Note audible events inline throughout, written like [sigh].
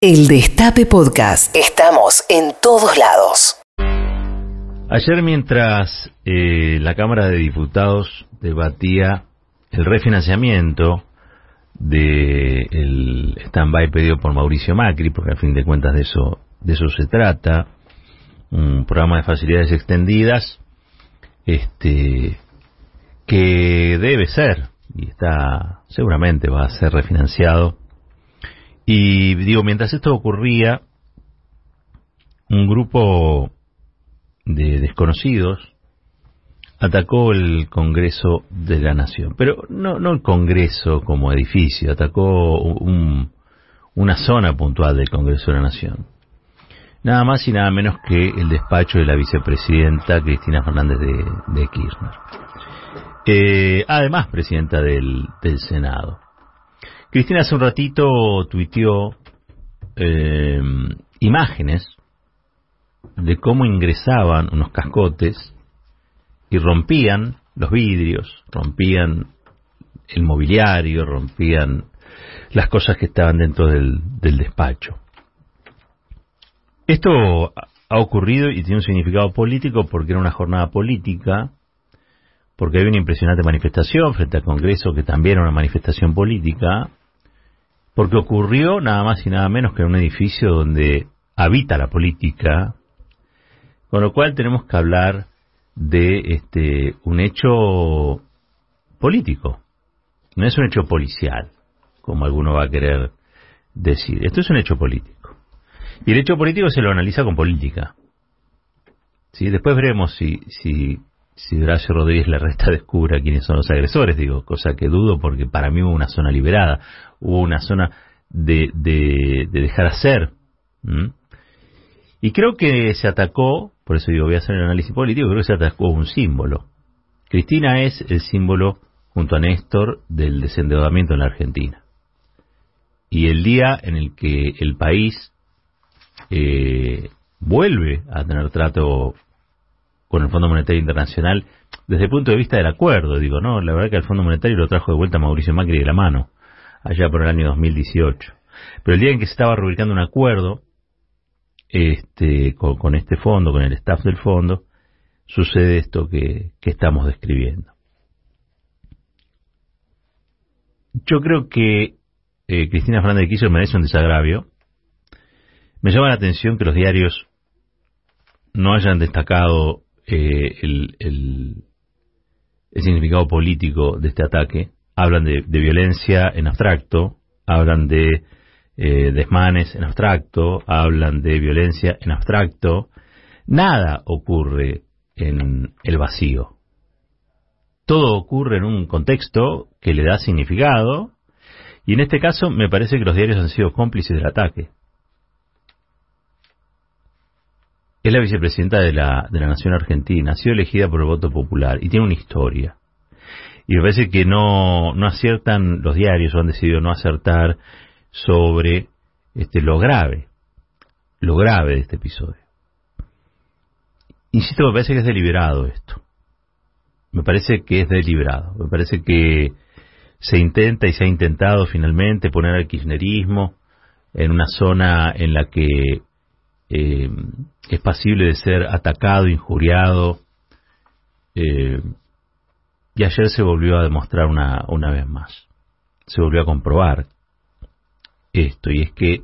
El Destape Podcast. Estamos en todos lados. Ayer mientras eh, la Cámara de Diputados debatía el refinanciamiento del stand-by pedido por Mauricio Macri, porque al fin de cuentas de eso, de eso se trata, un programa de facilidades extendidas, este, que debe ser, y está, seguramente va a ser refinanciado y digo, mientras esto ocurría, un grupo de desconocidos atacó el Congreso de la Nación. Pero no, no el Congreso como edificio, atacó una zona puntual del Congreso de la Nación. Nada más y nada menos que el despacho de la vicepresidenta Cristina Fernández de, Kirchner. Eh, además, presidenta del Senado. Cristina hace un ratito tuiteó eh, imágenes de cómo ingresaban unos cascotes y rompían los vidrios, rompían el mobiliario, rompían las cosas que estaban dentro del, del despacho. Esto ha ocurrido y tiene un significado político porque era una jornada política, porque había una impresionante manifestación frente al Congreso que también era una manifestación política, porque ocurrió nada más y nada menos que en un edificio donde habita la política, con lo cual tenemos que hablar de este un hecho político, no es un hecho policial, como alguno va a querer decir. Esto es un hecho político. Y el hecho político se lo analiza con política. ¿Sí? Después veremos si, si si Horacio Rodríguez la resta [laughs] descubra quiénes son los agresores, digo, cosa que dudo porque para mí hubo una zona liberada, hubo una zona de, de, dejar hacer. Y creo que se atacó, por eso digo, voy a hacer el análisis político, creo que se atacó un símbolo. Cristina es el símbolo, junto a Néstor, del desendeudamiento en la Argentina. Y el día en el que el país eh, vuelve a tener trato con el Fondo Monetario Internacional desde el punto de vista del acuerdo, digo, no, la verdad que el Fondo Monetario lo trajo de vuelta Mauricio Macri de la mano, allá por el año 2018. Pero el día en que se estaba rubricando un acuerdo este, con, este fondo, con el staff del fondo, sucede esto que, estamos describiendo. Yo creo que eh, Cristina Fernández de Kirchner merece un desagravio. Me llama la atención que los diarios no hayan destacado eh, el, significado político de este ataque. Hablan de, violencia en abstracto, hablan de eh, desmanes en abstracto, hablan de violencia en abstracto. Nada ocurre en el vacío. Todo ocurre en un contexto que le da significado y en este caso me parece que los diarios han sido cómplices del ataque. Es la vicepresidenta de la, de la Nación Argentina, ha sido elegida por el voto popular y tiene una historia. Y me parece que no, no aciertan los diarios o han decidido no acertar sobre este, lo grave, lo grave de este episodio. Insisto, me parece que es deliberado esto. Me parece que es deliberado. Me parece que se intenta y se ha intentado finalmente poner al kirchnerismo en una zona en la que eh, es pasible de ser atacado, injuriado. Eh, y ayer se volvió a demostrar una, una vez más. Se volvió a comprobar esto, y es que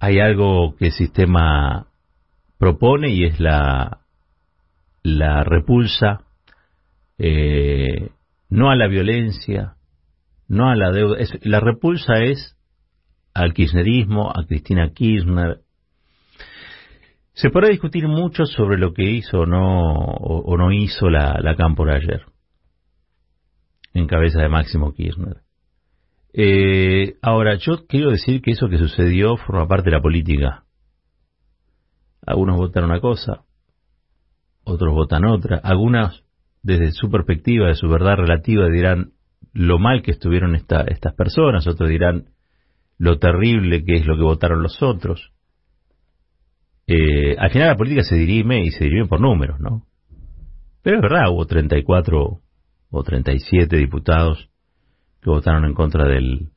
hay algo que el sistema propone y es la, la repulsa eh, no a la violencia, no a la deuda. la repulsa es al kirchnerismo, a Cristina Kirchner, se podrá discutir mucho sobre lo que hizo o no, o, no hizo la, la Cámpora ayer, en cabeza de Máximo Kirchner. Eh, ahora, yo quiero decir que eso que sucedió forma parte de la política. Algunos votan una cosa, otros votan otra. Algunas, desde su perspectiva, de su verdad relativa, dirán lo mal que estuvieron estas personas, otros dirán lo terrible que es lo que votaron los otros. Eh, al final la política se dirime y se dirime por números, ¿no? Pero es verdad, hubo 34 o 37 diputados que votaron en contra del,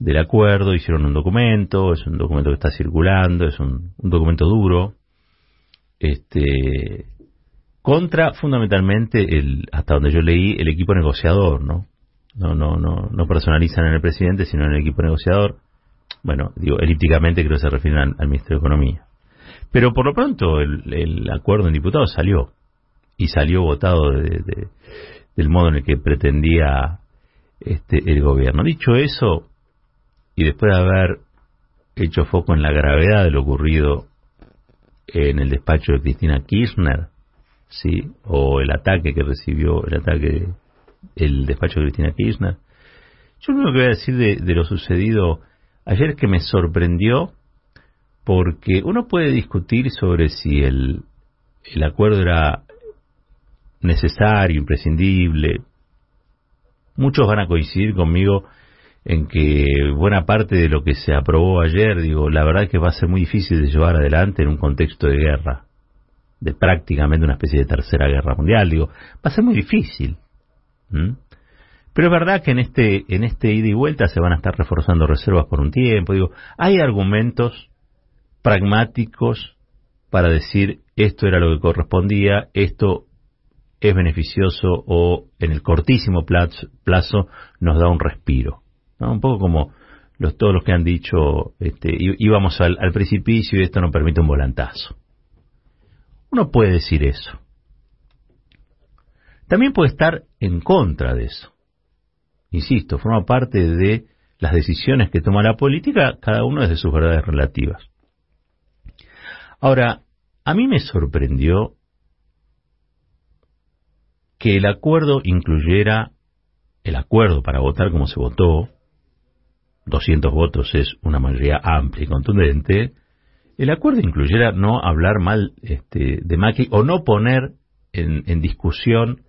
del acuerdo, hicieron un documento, es un documento que está circulando, es un, documento duro, este, contra fundamentalmente el, hasta donde yo leí, el equipo negociador, ¿no? No, no, no, no personalizan en el presidente, sino en el equipo negociador. Bueno, digo, elípticamente creo que se refieren al, Ministerio de Economía. Pero por lo pronto el, acuerdo en diputados salió. Y salió votado de, del modo en el que pretendía este, el gobierno. Dicho eso, y después de haber hecho foco en la gravedad de lo ocurrido en el despacho de Cristina Kirchner, sí, o el ataque que recibió, el ataque, el despacho de Cristina Kirchner, yo lo único que voy a decir de, lo sucedido ayer es que me sorprendió porque uno puede discutir sobre si el, el acuerdo era necesario, imprescindible. Muchos van a coincidir conmigo en que buena parte de lo que se aprobó ayer, digo, la verdad es que va a ser muy difícil de llevar adelante en un contexto de guerra, de prácticamente una especie de tercera guerra mundial, digo, va a ser muy difícil. Pero es verdad que en este, en este ida y vuelta se van a estar reforzando reservas por un tiempo, digo, hay argumentos pragmáticos para decir esto era lo que correspondía, esto es beneficioso o en el cortísimo plazo, nos da un respiro. Un poco como los, todos los que han dicho, este, íbamos al, precipicio y esto nos permite un volantazo. Uno puede decir eso. También puede estar en contra de eso. Insisto, forma parte de las decisiones que toma la política, cada uno desde sus verdades relativas. Ahora, a mí me sorprendió que el acuerdo incluyera el acuerdo para votar como se votó, 200 votos es una mayoría amplia y contundente, el acuerdo incluyera no hablar mal este, de Macri o no poner en, discusión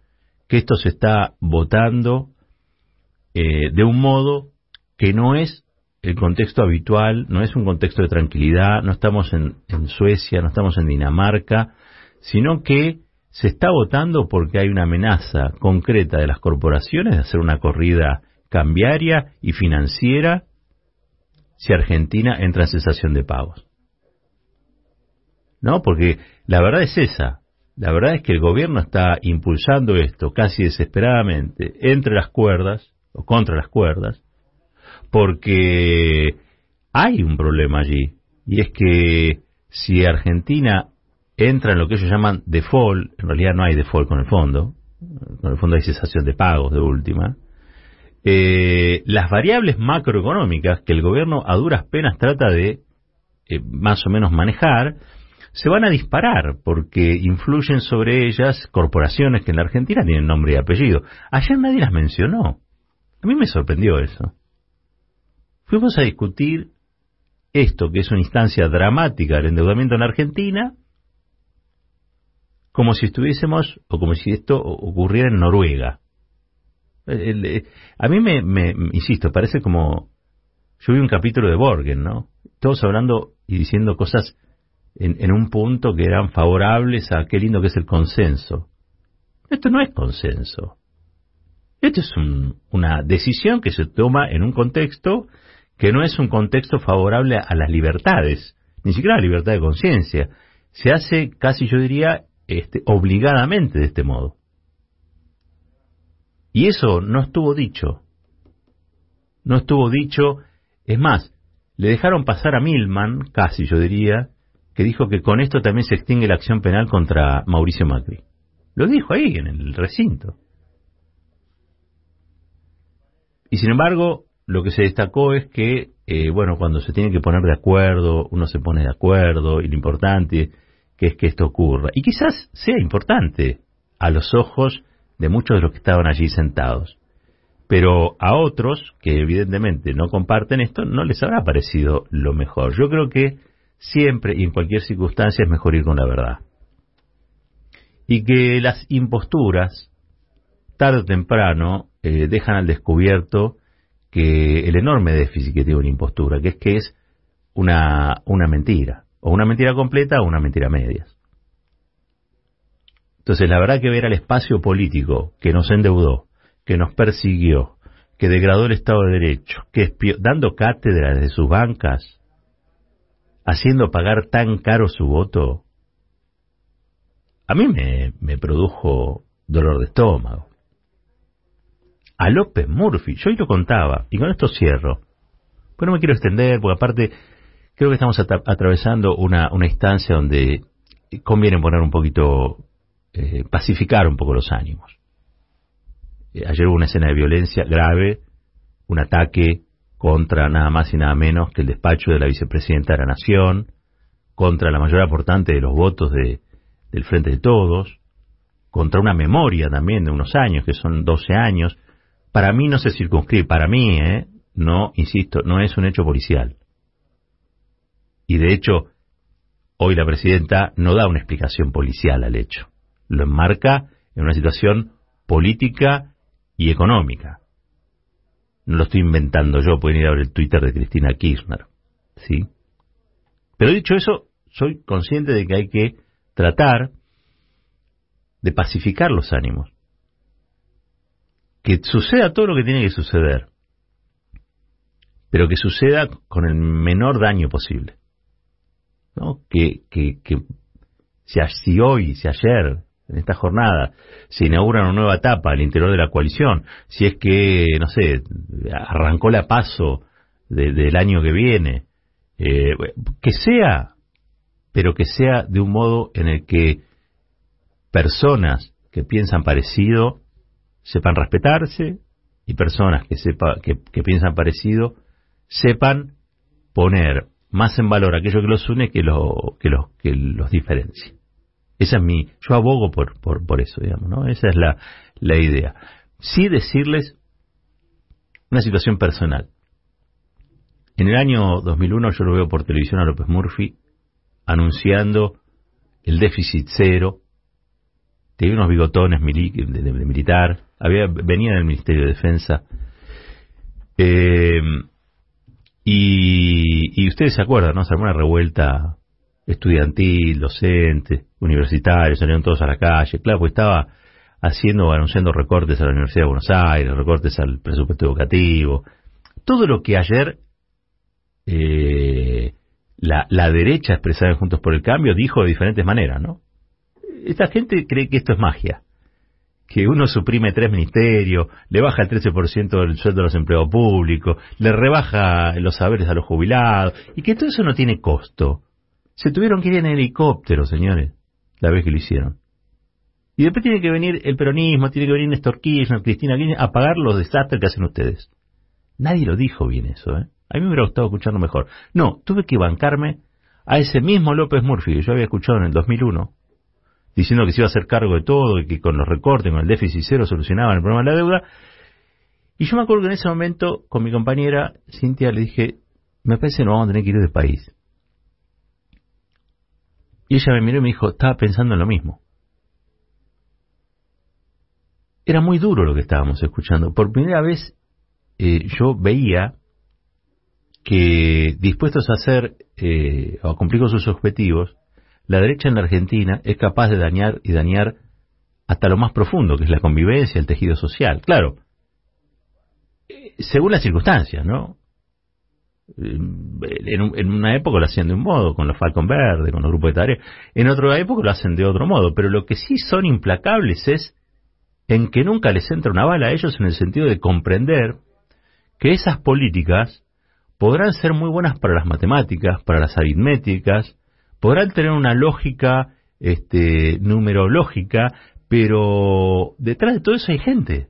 que esto se está votando eh, de un modo que no es el contexto habitual, no es un contexto de tranquilidad, no estamos en Suecia, no estamos en Dinamarca, sino que se está votando porque hay una amenaza concreta de las corporaciones de hacer una corrida cambiaria y financiera si Argentina entra en cesación de pagos. ¿No? Porque la verdad es esa. La verdad es que el gobierno está impulsando esto casi desesperadamente entre las cuerdas o contra las cuerdas porque hay un problema allí y es que si Argentina entra en lo que ellos llaman default, en realidad no hay default con el fondo, con el fondo hay cesación de pagos de última, eh, las variables macroeconómicas que el gobierno a duras penas trata de eh, más o menos manejar, se van a disparar porque influyen sobre ellas corporaciones que en la Argentina tienen nombre y apellido. Ayer nadie las mencionó. A mí me sorprendió eso. Fuimos a discutir esto, que es una instancia dramática del endeudamiento en Argentina, como si estuviésemos, o como si esto ocurriera en Noruega. Eh, a mí me, insisto, parece como, yo vi un capítulo de Borgen, ¿no? Todos hablando y diciendo cosas en, un punto que eran favorables a qué lindo que es el consenso. Esto no es consenso. Esto es una decisión que se toma en un contexto que no es un contexto favorable a las libertades, ni siquiera a la libertad de conciencia. Se hace casi, yo diría, este, obligadamente de este modo. Y eso no estuvo dicho. No estuvo dicho. Es más, le dejaron pasar a Milman, casi yo diría, que dijo que con esto también se extingue la acción penal contra Mauricio Macri. Lo dijo ahí, en el recinto. Y sin embargo, lo que se destacó es que, eh, bueno, cuando se tiene que poner de acuerdo, uno se pone de acuerdo, y lo importante que es que esto ocurra. Y quizás sea importante a los ojos de muchos de los que estaban allí sentados. Pero a otros, que evidentemente no comparten esto, no les habrá parecido lo mejor. Yo creo que siempre y en cualquier circunstancia es mejor ir con la verdad. Y que las imposturas, tarde o temprano, eh, dejan al descubierto que el enorme déficit que tiene una impostura, que es que es una, una mentira. O una mentira completa o una mentira a medias. Entonces, la verdad que ver al espacio político que nos endeudó, que nos persiguió, que degradó el Estado de Derecho, que dando cátedra desde sus bancas, haciendo pagar tan caro su voto, a mí me, me produjo dolor de estómago. A López Murphy, yo hoy lo contaba, y con esto cierro, pero no me quiero extender, porque aparte creo que estamos atravesando una, una instancia donde conviene poner un poquito, eh, pacificar un poco los ánimos. Eh, ayer hubo una escena de violencia grave, un ataque contra nada más y nada menos que el despacho de la vicepresidenta de la Nación, contra la mayor aportante de los votos de, del Frente de Todos, contra una memoria también de unos años, que son 12 años. Para mí no se circunscribe, para mí, ¿eh? no, insisto, no es un hecho policial. Y de hecho, hoy la presidenta no da una explicación policial al hecho. Lo enmarca en una situación política y económica. No lo estoy inventando yo, pueden ir a ver el Twitter de Cristina Kirchner. ¿Sí? Pero dicho eso, soy consciente de que hay que tratar de pacificar los ánimos. Que suceda todo lo que tiene que suceder, pero que suceda con el menor daño posible. ¿no? Que, que, que si hoy, si ayer en esta jornada se inaugura una nueva etapa al interior de la coalición, si es que, no sé, arrancó la paso del año que viene, eh, que sea, pero que sea de un modo en el que personas que piensan parecido sepan respetarse y personas que, sepa, que, piensan parecido sepan poner más en valor aquello que los une que, lo, que, los, que los diferencia. Esa es mi, yo abogo por, por, por eso, digamos, ¿no? Esa es la, la idea. Sí decirles una situación personal. En el año 2001 yo lo veo por televisión a López Murphy anunciando el déficit cero, tenía unos bigotones de, militar, había, venía del Ministerio de Defensa, eh, y, ustedes se acuerdan, ¿no? Se armó una revuelta estudiantil, docente, universitarios, salieron todos a la calle, claro, pues estaba haciendo, anunciando recortes a la Universidad de Buenos Aires, recortes al presupuesto educativo, todo lo que ayer eh, la, la derecha expresada en Juntos por el Cambio dijo de diferentes maneras, ¿no? Esta gente cree que esto es magia, que uno suprime tres ministerios, le baja el 13% del sueldo a los empleados públicos, le rebaja los saberes a los jubilados, y que todo eso no tiene costo. Se tuvieron que ir en helicóptero, señores, la vez que lo hicieron. Y después tiene que venir el peronismo, tiene que venir Néstor Kirchner, Cristina Kirchner, a pagar los desastres que hacen ustedes. Nadie lo dijo bien eso, ¿eh? A mí me hubiera gustado escucharlo mejor. No, tuve que bancarme a ese mismo López Murphy que yo había escuchado en el 2001, diciendo que se iba a hacer cargo de todo y que con los recortes, con el déficit cero solucionaban el problema de la deuda. Y yo me acuerdo que en ese momento, con mi compañera Cintia, le dije, me parece que nos vamos a tener que ir del país. Y ella me miró y me dijo, estaba pensando en lo mismo. Era muy duro lo que estábamos escuchando. Por primera vez eh, yo veía que dispuestos a hacer eh, o a cumplir con sus objetivos, la derecha en la Argentina es capaz de dañar y dañar hasta lo más profundo, que es la convivencia, el tejido social. Claro, eh, según las circunstancias, ¿no? en, una época lo hacían de un modo, con los Falcon Verde, con los grupos de tareas, en otra época lo hacen de otro modo, pero lo que sí son implacables es en que nunca les entra una bala a ellos en el sentido de comprender que esas políticas podrán ser muy buenas para las matemáticas, para las aritméticas, podrán tener una lógica este, numerológica, pero detrás de todo eso hay gente.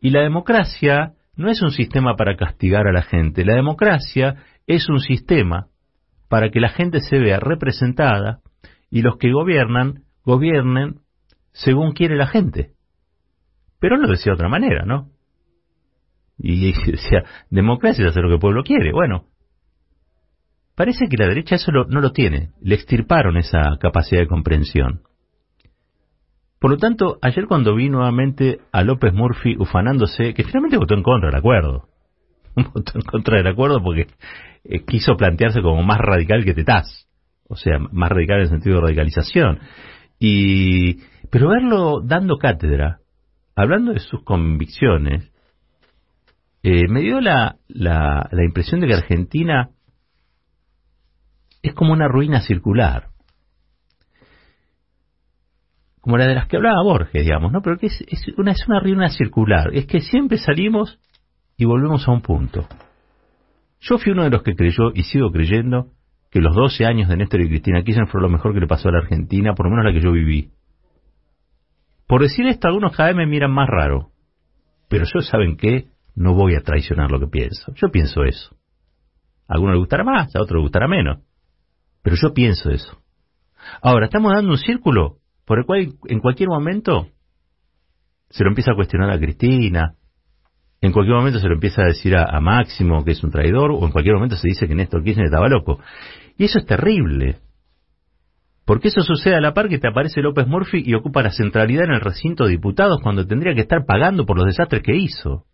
Y la democracia no es un sistema para castigar a la gente. La democracia es un sistema para que la gente se vea representada y los que gobiernan, gobiernen según quiere la gente. Pero lo decía de otra manera, ¿no? Y [laughs] decía, democracia es hacer lo que el pueblo quiere. Bueno, parece que la derecha eso no lo tiene. Le extirparon esa capacidad de comprensión. Por lo tanto, ayer cuando vi nuevamente a López Murphy ufanándose, que finalmente votó en contra del acuerdo, [laughs] votó en contra del acuerdo porque eh, quiso plantearse como más radical que Tetaz, o sea, más radical en el sentido de radicalización. Y, pero verlo dando cátedra, hablando de sus convicciones, eh, me dio la, la, la impresión de que Argentina como una ruina circular. Como la de las que hablaba Borges, digamos, ¿no? Pero que es, una, es una ruina circular. Es que siempre salimos y volvemos a un punto. Yo fui uno de los que creyó y sigo creyendo que los 12 años de Néstor y Cristina Kirchner fueron lo mejor que le pasó a la Argentina, por lo menos la que yo viví. Por decir esto, algunos cada vez me miran más raro. Pero yo, ¿saben qué? No voy a traicionar lo que pienso. Yo pienso eso. A algunos les gustará más, a otros les gustará menos. Pero yo pienso eso. Ahora, estamos dando un círculo por el cual en cualquier momento se lo empieza a cuestionar a Cristina, en cualquier momento se lo empieza a decir a, Máximo que es un traidor, o en cualquier momento se dice que Néstor Kirchner estaba loco. Y eso es terrible. Porque eso sucede a la par que te aparece López Murphy y ocupa la centralidad en el recinto de diputados cuando tendría que estar pagando por los desastres que hizo.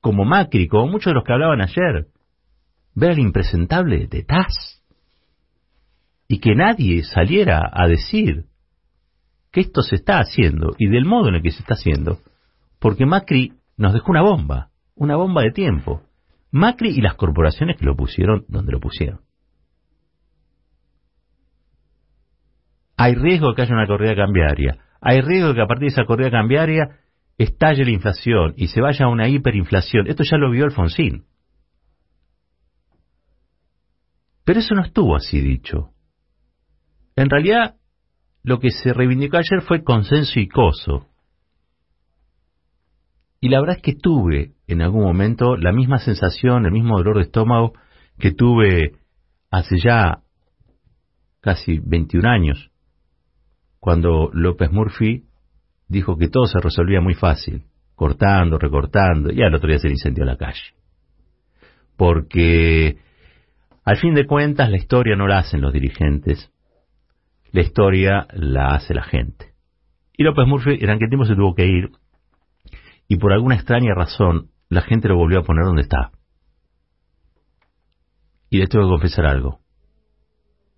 Como Macri, como muchos de los que hablaban ayer. Ver al impresentable de Taz. Y que nadie saliera a decir que esto se está haciendo y del modo en el que se está haciendo. Porque Macri nos dejó una bomba, una bomba de tiempo. Macri y las corporaciones que lo pusieron donde lo pusieron. Hay riesgo de que haya una corrida cambiaria. Hay riesgo de que a partir de esa corrida cambiaria estalle la inflación y se vaya a una hiperinflación. Esto ya lo vio Alfonsín. Pero eso no estuvo así dicho. En realidad, lo que se reivindicó ayer fue consenso y coso. Y la verdad es que tuve en algún momento la misma sensación, el mismo dolor de estómago que tuve hace ya casi 21 años, cuando López Murphy dijo que todo se resolvía muy fácil, cortando, recortando, y al otro día se le incendió la calle. Porque al fin de cuentas la historia no la hacen los dirigentes, la historia la hace la gente. Y López Murphy en aquel tiempo se tuvo que ir y por alguna extraña razón la gente lo volvió a poner donde está. Y les tengo que confesar algo.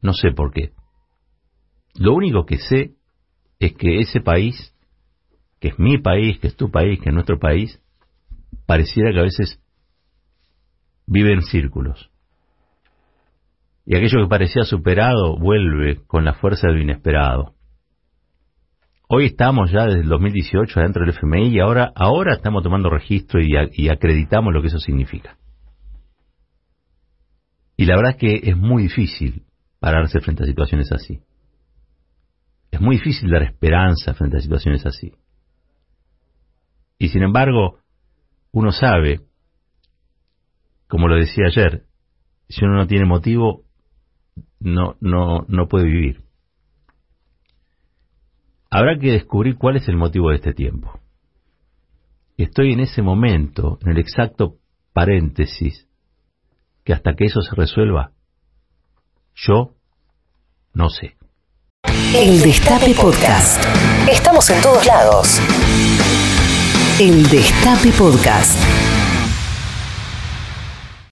No sé por qué. Lo único que sé es que ese país, que es mi país, que es tu país, que es nuestro país, pareciera que a veces vive en círculos. Y aquello que parecía superado vuelve con la fuerza de lo inesperado. Hoy estamos ya desde el 2018 adentro del FMI y ahora, ahora estamos tomando registro y acreditamos lo que eso significa. Y la verdad es que es muy difícil pararse frente a situaciones así. Es muy difícil dar esperanza frente a situaciones así. Y sin embargo, uno sabe, como lo decía ayer, si uno no tiene motivo, no, no, no puede vivir. Habrá que descubrir cuál es el motivo de este tiempo. Estoy en ese momento, en el exacto paréntesis, que hasta que eso se resuelva, yo no sé. El Destape Podcast. Estamos en todos lados. El Destape Podcast.